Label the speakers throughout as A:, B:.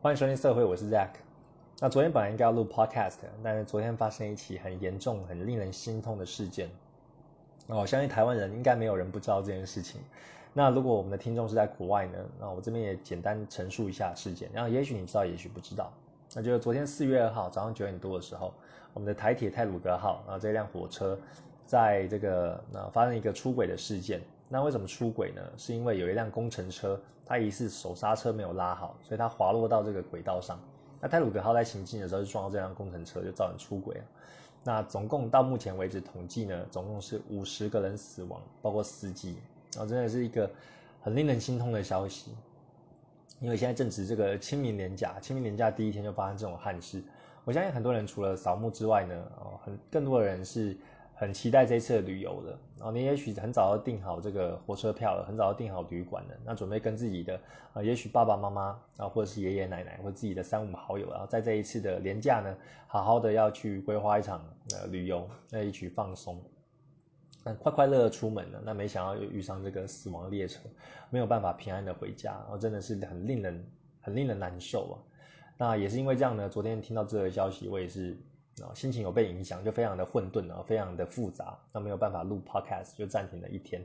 A: 欢迎收听社会，我是 Zack。那昨天本来应该要录 Podcast，但是昨天发生一起很严重、很令人心痛的事件。那我相信台湾人应该没有人不知道这件事情。那如果我们的听众是在国外呢？那我这边也简单陈述一下事件。然后也许你知道，也许不知道。那就是昨天四月二号早上九点多的时候，我们的台铁泰鲁格号啊这辆火车，在这个那发生一个出轨的事件。那为什么出轨呢？是因为有一辆工程车，它疑似手刹车没有拉好，所以它滑落到这个轨道上。那泰鲁格号在行进的时候就撞到这辆工程车，就造成出轨了。那总共到目前为止统计呢，总共是五十个人死亡，包括司机。然后真的是一个很令人心痛的消息，因为现在正值这个清明年假，清明年假第一天就发生这种憾事。我相信很多人除了扫墓之外呢，哦，很更多的人是。很期待这次的旅游的，然后你也许很早就订好这个火车票了，很早就订好旅馆了，那准备跟自己的啊，也许爸爸妈妈啊，或者是爷爷奶奶，或自己的三五好友，然后在这一次的年假呢，好好的要去规划一场呃旅游，那一起放松，那快快乐乐出门了，那没想到又遇上这个死亡列车，没有办法平安的回家，然后真的是很令人很令人难受啊。那也是因为这样呢，昨天听到这个消息，我也是。啊，心情有被影响，就非常的混沌啊，非常的复杂，那没有办法录 podcast，就暂停了一天。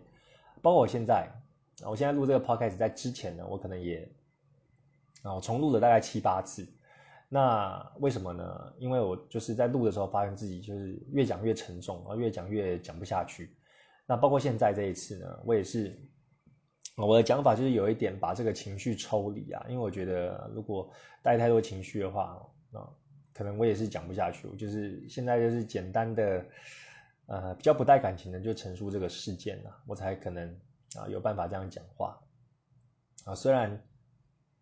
A: 包括我现在，我现在录这个 podcast，在之前呢，我可能也啊，我重录了大概七八次。那为什么呢？因为我就是在录的时候，发现自己就是越讲越沉重，然后越讲越讲不下去。那包括现在这一次呢，我也是，我的讲法就是有一点把这个情绪抽离啊，因为我觉得如果带太多情绪的话，啊。可能我也是讲不下去，我就是现在就是简单的，呃，比较不带感情的就陈述这个事件了，我才可能啊有办法这样讲话啊。虽然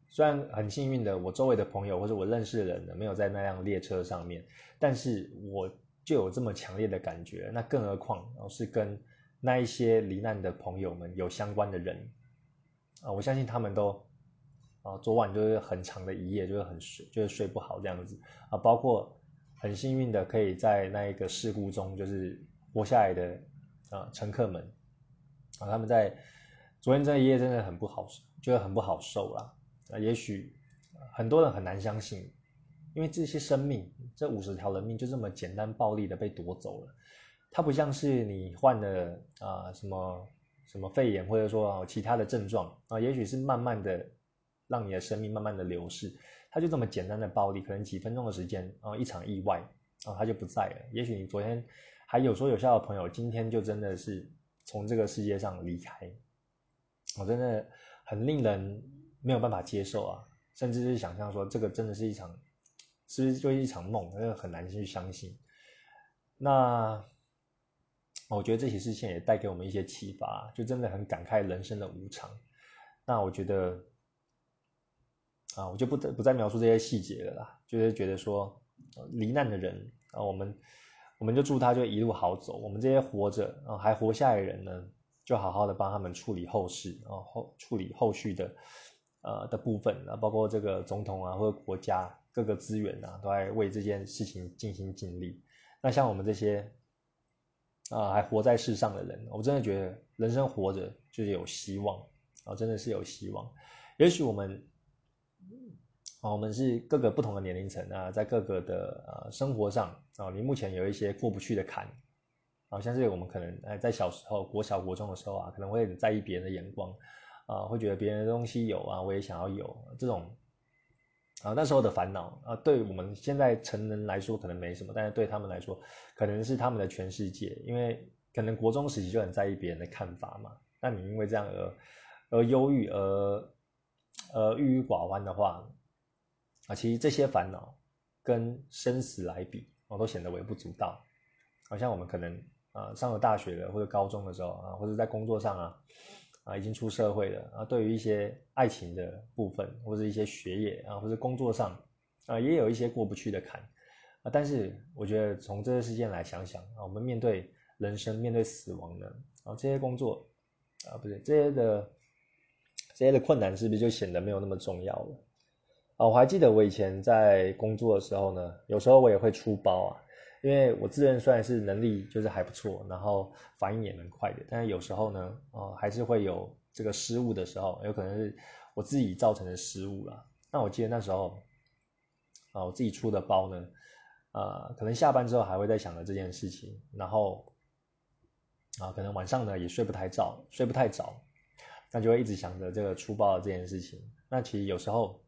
A: 虽然很幸运的，我周围的朋友或者我认识的人呢没有在那辆列车上面，但是我就有这么强烈的感觉，那更何况是跟那一些罹难的朋友们有相关的人啊，我相信他们都。啊，昨晚就是很长的一夜，就是很睡，就是睡不好这样子啊。包括很幸运的，可以在那一个事故中就是活下来的啊乘客们啊，他们在昨天这一夜真的很不好，觉得很不好受啦。啊，也许很多人很难相信，因为这些生命，这五十条人命就这么简单暴力的被夺走了。它不像是你患了啊什么什么肺炎，或者说其他的症状啊，也许是慢慢的。让你的生命慢慢的流逝，它就这么简单的暴力，可能几分钟的时间，然后一场意外，然后他就不在了。也许你昨天还有说有笑的朋友，今天就真的是从这个世界上离开，我真的很令人没有办法接受啊，甚至是想象说这个真的是一场，是不是就是一场梦？真的很难去相信。那我觉得这些事件也带给我们一些启发，就真的很感慨人生的无常。那我觉得。啊，我就不不再描述这些细节了啦，就是觉得说，罹难的人啊，我们我们就祝他就一路好走。我们这些活着啊还活下来的人呢，就好好的帮他们处理后事啊后处理后续的呃的部分啊，包括这个总统啊或者国家各个资源啊，都在为这件事情尽心尽力。那像我们这些啊还活在世上的人，我真的觉得人生活着就是有希望啊，真的是有希望。也许我们。啊，我们是各个不同的年龄层啊，在各个的呃生活上啊，你目前有一些过不去的坎，啊，像是我们可能哎在小时候国小国中的时候啊，可能会很在意别人的眼光，啊，会觉得别人的东西有啊，我也想要有这种，啊那时候的烦恼啊，对我们现在成人来说可能没什么，但是对他们来说可能是他们的全世界，因为可能国中时期就很在意别人的看法嘛，那你因为这样而而忧郁而呃郁郁寡欢的话。啊，其实这些烦恼跟生死来比，我都显得微不足道。好像我们可能啊上了大学了，或者高中的时候啊，或者在工作上啊，啊已经出社会了啊，对于一些爱情的部分，或者一些学业啊，或者工作上啊，也有一些过不去的坎啊。但是我觉得从这个事件来想想啊，我们面对人生、面对死亡呢，啊这些工作啊，不对，这些的这些的困难是不是就显得没有那么重要了？啊，我还记得我以前在工作的时候呢，有时候我也会出包啊，因为我自认虽然是能力就是还不错，然后反应也蛮快的，但是有时候呢，哦，还是会有这个失误的时候，有可能是我自己造成的失误啦。那我记得那时候，啊，我自己出的包呢，呃，可能下班之后还会在想着这件事情，然后，啊，可能晚上呢也睡不太着，睡不太着，那就会一直想着这个出包的这件事情。那其实有时候，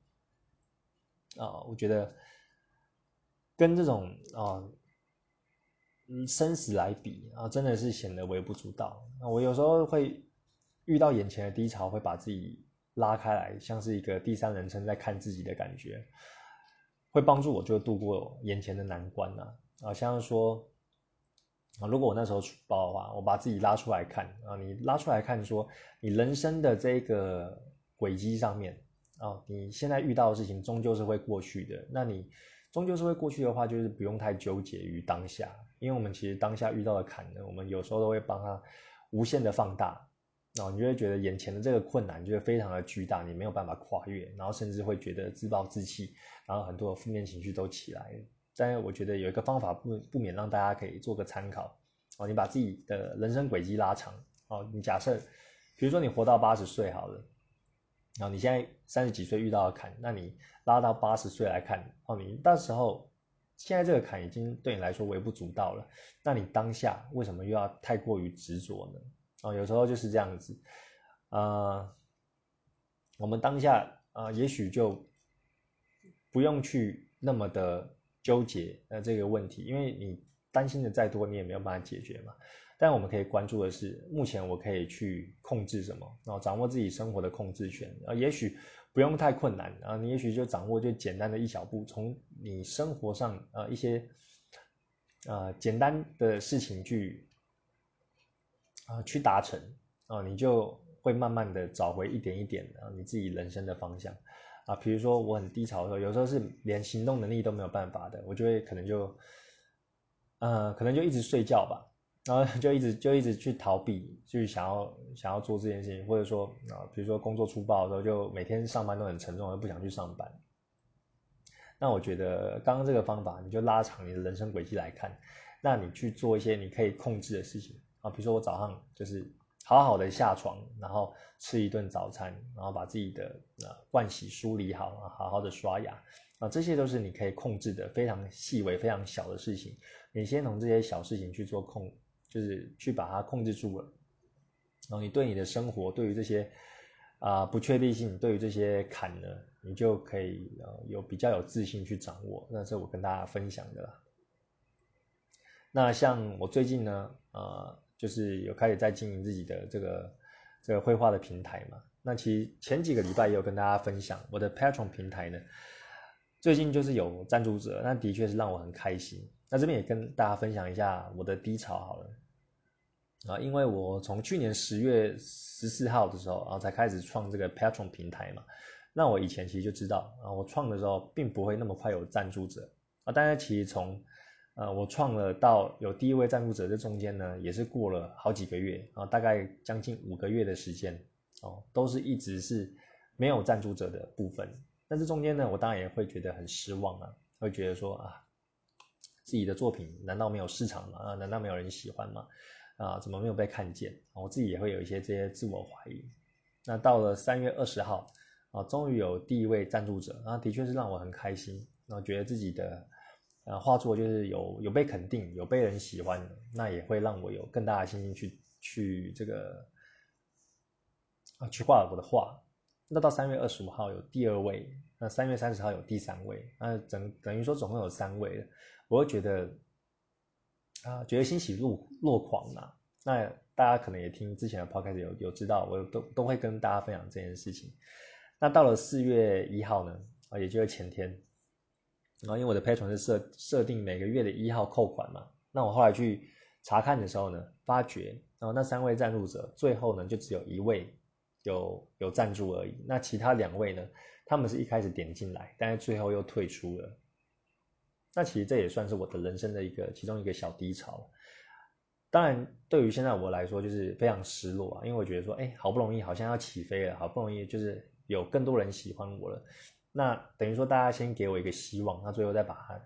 A: 啊，我觉得跟这种啊。嗯，生死来比啊，真的是显得微不足道。那我有时候会遇到眼前的低潮，会把自己拉开来，像是一个第三人称在看自己的感觉，会帮助我就度过眼前的难关呐。啊，像是说啊，如果我那时候出包的话，我把自己拉出来看啊，你拉出来看，说你人生的这个轨迹上面哦，你现在遇到的事情终究是会过去的。那你终究是会过去的话，就是不用太纠结于当下。因为我们其实当下遇到的坎呢，我们有时候都会帮他无限的放大，哦你就会觉得眼前的这个困难就是非常的巨大，你没有办法跨越，然后甚至会觉得自暴自弃，然后很多负面情绪都起来。但是我觉得有一个方法不不免让大家可以做个参考哦，你把自己的人生轨迹拉长哦，你假设比如说你活到八十岁好了，然后你现在三十几岁遇到的坎，那你拉到八十岁来看哦，你到时候。现在这个坎已经对你来说微不足道了，那你当下为什么又要太过于执着呢？哦，有时候就是这样子，啊，我们当下啊，也许就不用去那么的纠结呃这个问题，因为你担心的再多，你也没有办法解决嘛。但我们可以关注的是，目前我可以去控制什么，然后掌握自己生活的控制权啊，也许。不用太困难啊，你也许就掌握就简单的一小步，从你生活上呃一些呃简单的事情去啊去达成啊，你就会慢慢的找回一点一点啊你自己人生的方向啊。比如说我很低潮的时候，有时候是连行动能力都没有办法的，我就会可能就呃可能就一直睡觉吧。然后就一直就一直去逃避，去想要想要做这件事情，或者说啊，比如说工作粗暴的时候，就每天上班都很沉重，而不想去上班。那我觉得刚刚这个方法，你就拉长你的人生轨迹来看，那你去做一些你可以控制的事情啊，比如说我早上就是好好的下床，然后吃一顿早餐，然后把自己的啊盥洗梳理好，好好的刷牙啊，这些都是你可以控制的非常细微、非常小的事情。你先从这些小事情去做控。就是去把它控制住了，然后你对你的生活，对于这些啊不确定性，对于这些坎呢，你就可以有比较有自信去掌握。那是我跟大家分享的啦。那像我最近呢，呃，就是有开始在经营自己的这个这个绘画的平台嘛。那其实前几个礼拜也有跟大家分享我的 Patron 平台呢，最近就是有赞助者，那的确是让我很开心。那这边也跟大家分享一下我的低潮好了。啊，因为我从去年十月十四号的时候，然后才开始创这个 Patron 平台嘛。那我以前其实就知道，啊，我创的时候并不会那么快有赞助者啊。但是其实从，呃，我创了到有第一位赞助者这中间呢，也是过了好几个月啊，大概将近五个月的时间哦，都是一直是没有赞助者的部分。但是中间呢，我当然也会觉得很失望啊，会觉得说啊，自己的作品难道没有市场吗？啊，难道没有人喜欢吗？啊，怎么没有被看见？我自己也会有一些这些自我怀疑。那到了三月二十号，啊，终于有第一位赞助者，那，的确是让我很开心，然后觉得自己的呃画作就是有有被肯定，有被人喜欢，那也会让我有更大的信心去去这个啊去画我的画。那到三月二十五号有第二位，那三月三十号有第三位，那等等于说总共有三位，我会觉得。啊，觉得欣喜若若狂呐。那大家可能也听之前的 podcast 有有知道，我都都会跟大家分享这件事情。那到了四月一号呢，啊，也就是前天，然后因为我的 Patron 是设设定每个月的一号扣款嘛，那我后来去查看的时候呢，发觉，然后那三位赞助者最后呢就只有一位有有赞助而已，那其他两位呢，他们是一开始点进来，但是最后又退出了。那其实这也算是我的人生的一个其中一个小低潮，当然对于现在我来说就是非常失落啊，因为我觉得说，哎，好不容易好像要起飞了，好不容易就是有更多人喜欢我了，那等于说大家先给我一个希望，那最后再把它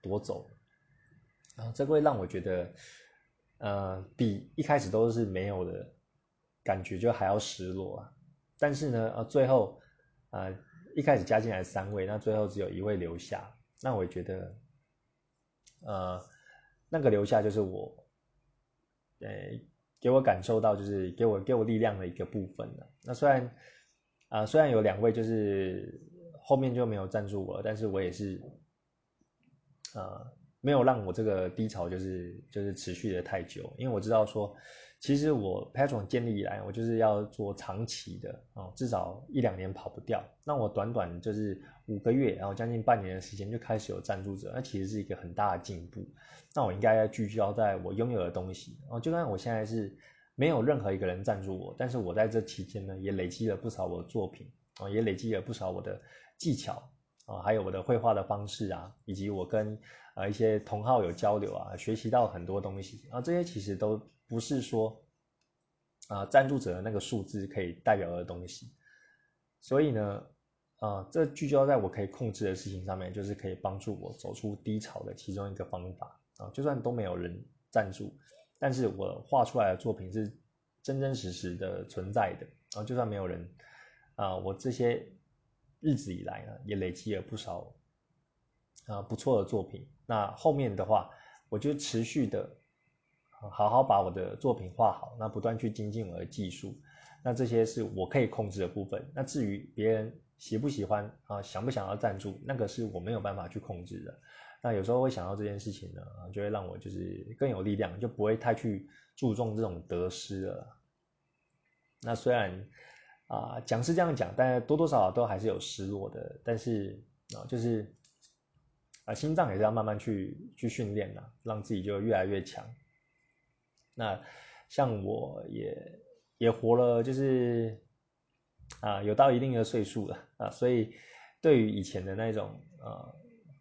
A: 夺走，然后这会让我觉得，呃，比一开始都是没有的感觉就还要失落啊。但是呢，呃，最后，呃。一开始加进来三位，那最后只有一位留下，那我觉得，呃，那个留下就是我，呃，给我感受到就是给我给我力量的一个部分了。那虽然啊，虽然有两位就是后面就没有赞助我，但是我也是，呃，没有让我这个低潮就是就是持续的太久，因为我知道说。其实我 Patron 建立以来，我就是要做长期的啊，至少一两年跑不掉。那我短短就是五个月，然后将近半年的时间就开始有赞助者，那其实是一个很大的进步。那我应该要聚焦在我拥有的东西啊，就算我现在是没有任何一个人赞助我，但是我在这期间呢，也累积了不少我的作品啊，也累积了不少我的技巧啊，还有我的绘画的方式啊，以及我跟啊一些同好有交流啊，学习到很多东西啊，这些其实都。不是说，啊，赞助者的那个数字可以代表的东西，所以呢，啊，这聚焦在我可以控制的事情上面，就是可以帮助我走出低潮的其中一个方法啊。就算都没有人赞助，但是我画出来的作品是真真实实的存在的啊。就算没有人，啊，我这些日子以来呢，也累积了不少啊不错的作品。那后面的话，我就持续的。好好把我的作品画好，那不断去精进我的技术，那这些是我可以控制的部分。那至于别人喜不喜欢啊，想不想要赞助，那个是我没有办法去控制的。那有时候会想到这件事情呢，就会让我就是更有力量，就不会太去注重这种得失了。那虽然啊讲是这样讲，但多多少少都还是有失落的。但是啊，就是啊心脏也是要慢慢去去训练的，让自己就越来越强。那像我也也活了，就是啊，有到一定的岁数了啊，所以对于以前的那种呃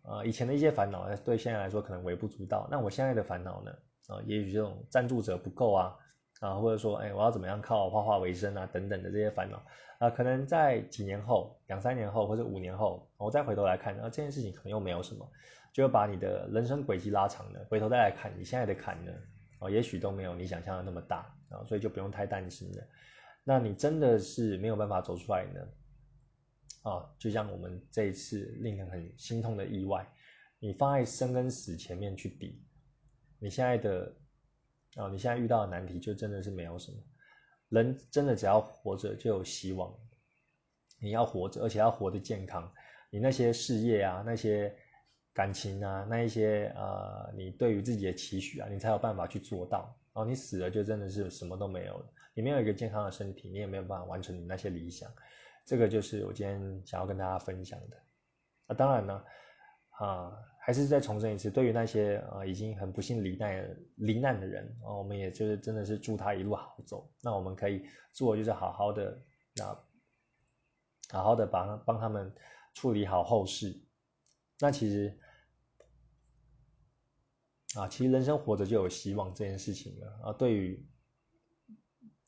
A: 呃以前的一些烦恼，对现在来说可能微不足道。那我现在的烦恼呢啊，也许这种赞助者不够啊啊，或者说哎，我要怎么样靠画画为生啊等等的这些烦恼啊，可能在几年后、两三年后或者五年后，我再回头来看，啊，这件事情可能又没有什么，就会把你的人生轨迹拉长了，回头再来看你现在的坎呢。啊，也许都没有你想象的那么大啊，所以就不用太担心了。那你真的是没有办法走出来呢？啊，就像我们这一次令人很心痛的意外，你放在生跟死前面去比，你现在的啊，你现在遇到的难题就真的是没有什么。人真的只要活着就有希望，你要活着，而且要活得健康，你那些事业啊，那些。感情啊，那一些呃，你对于自己的期许啊，你才有办法去做到。然后你死了，就真的是什么都没有了。你没有一个健康的身体，你也没有办法完成你那些理想。这个就是我今天想要跟大家分享的。啊，当然呢，啊，还是再重申一次，对于那些啊已经很不幸罹难罹难的人啊，我们也就是真的是祝他一路好走。那我们可以做就是好好的啊，好好的帮帮他们处理好后事。那其实。啊，其实人生活着就有希望这件事情了啊。对于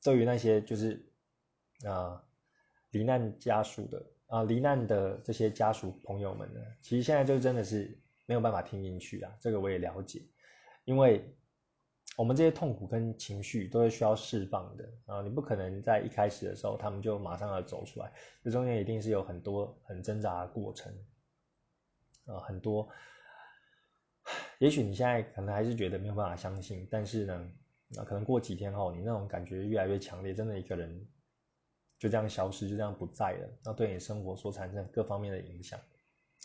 A: 对于那些就是啊罹难家属的啊罹难的这些家属朋友们呢，其实现在就真的是没有办法听进去啊。这个我也了解，因为我们这些痛苦跟情绪都是需要释放的啊。你不可能在一开始的时候他们就马上要走出来，这中间一定是有很多很挣扎的过程啊，很多。也许你现在可能还是觉得没有办法相信，但是呢，那可能过几天后，你那种感觉越来越强烈，真的一个人就这样消失，就这样不在了，那对你生活所产生各方面的影响，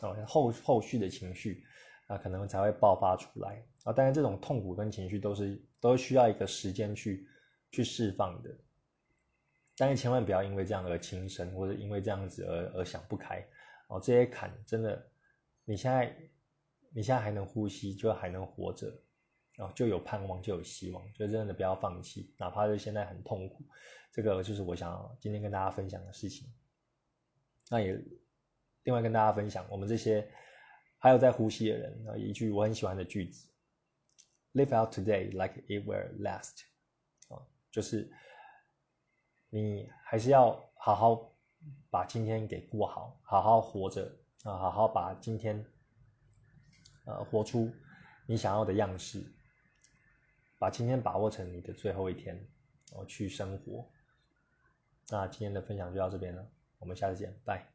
A: 哦，后后续的情绪啊，可能才会爆发出来啊。当然，这种痛苦跟情绪都是都需要一个时间去去释放的，但是千万不要因为这样而轻生，或者因为这样子而而想不开哦。这些坎真的，你现在。你现在还能呼吸，就还能活着，哦，就有盼望，就有希望，就真的不要放弃，哪怕是现在很痛苦，这个就是我想今天跟大家分享的事情。那也另外跟大家分享，我们这些还有在呼吸的人，啊，一句我很喜欢的句子：Live out today like it will last。啊，就是你还是要好好把今天给过好，好好活着啊，好好把今天。呃，活出你想要的样式，把今天把握成你的最后一天，然后去生活。那今天的分享就到这边了，我们下次见，拜。